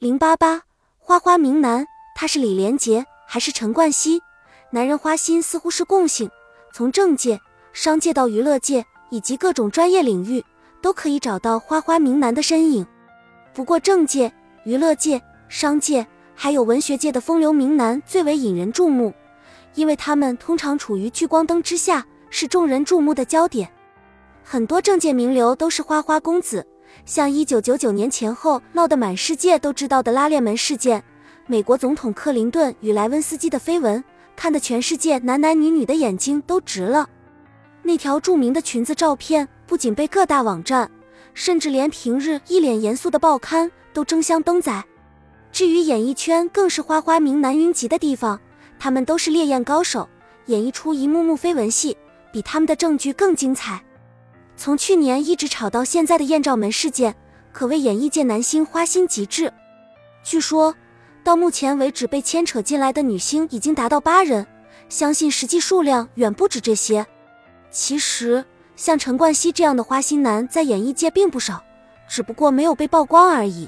零八八花花名男，他是李连杰还是陈冠希？男人花心似乎是共性，从政界、商界到娱乐界以及各种专业领域，都可以找到花花名男的身影。不过，政界、娱乐界、商界还有文学界的风流名男最为引人注目，因为他们通常处于聚光灯之下，是众人注目的焦点。很多政界名流都是花花公子。像一九九九年前后闹得满世界都知道的拉链门事件，美国总统克林顿与莱温斯基的绯闻，看得全世界男男女女的眼睛都直了。那条著名的裙子照片不仅被各大网站，甚至连平日一脸严肃的报刊都争相登载。至于演艺圈，更是花花名男云集的地方，他们都是烈焰高手，演绎出一幕幕绯闻戏，比他们的证据更精彩。从去年一直吵到现在的艳照门事件，可谓演艺界男星花心极致。据说到目前为止被牵扯进来的女星已经达到八人，相信实际数量远不止这些。其实像陈冠希这样的花心男在演艺界并不少，只不过没有被曝光而已。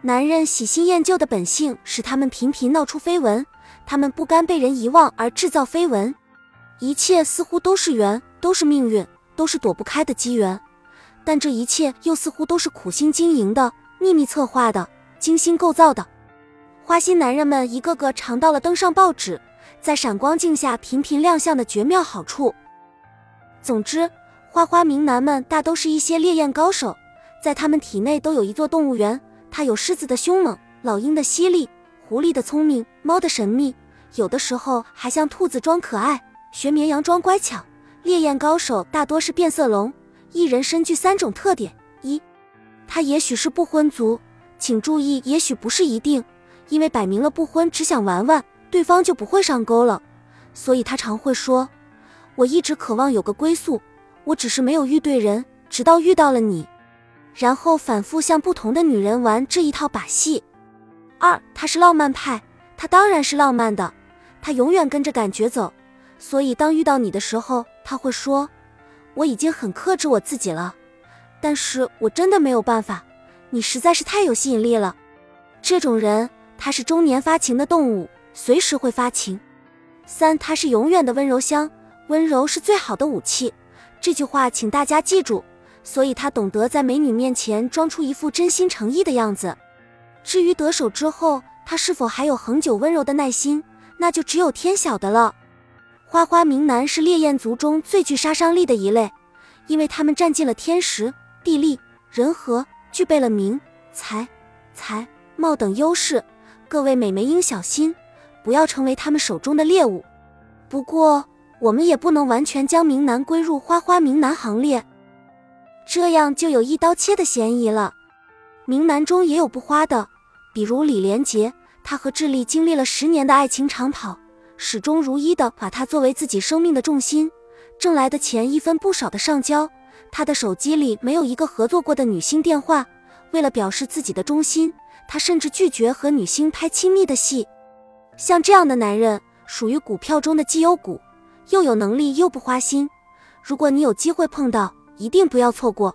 男人喜新厌旧的本性使他们频频闹出绯闻，他们不甘被人遗忘而制造绯闻，一切似乎都是缘，都是命运。都是躲不开的机缘，但这一切又似乎都是苦心经营的、秘密策划的、精心构造的。花心男人们一个个尝到了登上报纸，在闪光镜下频频亮相的绝妙好处。总之，花花名男们大都是一些烈焰高手，在他们体内都有一座动物园。它有狮子的凶猛，老鹰的犀利，狐狸的聪明，猫的神秘，有的时候还像兔子装可爱，学绵羊装乖巧。烈焰高手大多是变色龙，一人身具三种特点：一，他也许是不婚族，请注意，也许不是一定，因为摆明了不婚，只想玩玩，对方就不会上钩了。所以他常会说：“我一直渴望有个归宿，我只是没有遇对人，直到遇到了你。”然后反复向不同的女人玩这一套把戏。二，他是浪漫派，他当然是浪漫的，他永远跟着感觉走，所以当遇到你的时候。他会说：“我已经很克制我自己了，但是我真的没有办法。你实在是太有吸引力了。”这种人，他是中年发情的动物，随时会发情。三，他是永远的温柔乡，温柔是最好的武器。这句话请大家记住。所以他懂得在美女面前装出一副真心诚意的样子。至于得手之后，他是否还有恒久温柔的耐心，那就只有天晓得了。花花名男是烈焰族中最具杀伤力的一类，因为他们占尽了天时、地利、人和，具备了名、财、才、貌等优势。各位美眉应小心，不要成为他们手中的猎物。不过，我们也不能完全将名男归入花花名男行列，这样就有一刀切的嫌疑了。名男中也有不花的，比如李连杰，他和智利经历了十年的爱情长跑。始终如一的把他作为自己生命的重心，挣来的钱一分不少的上交。他的手机里没有一个合作过的女星电话。为了表示自己的忠心，他甚至拒绝和女星拍亲密的戏。像这样的男人，属于股票中的绩优股，又有能力又不花心。如果你有机会碰到，一定不要错过。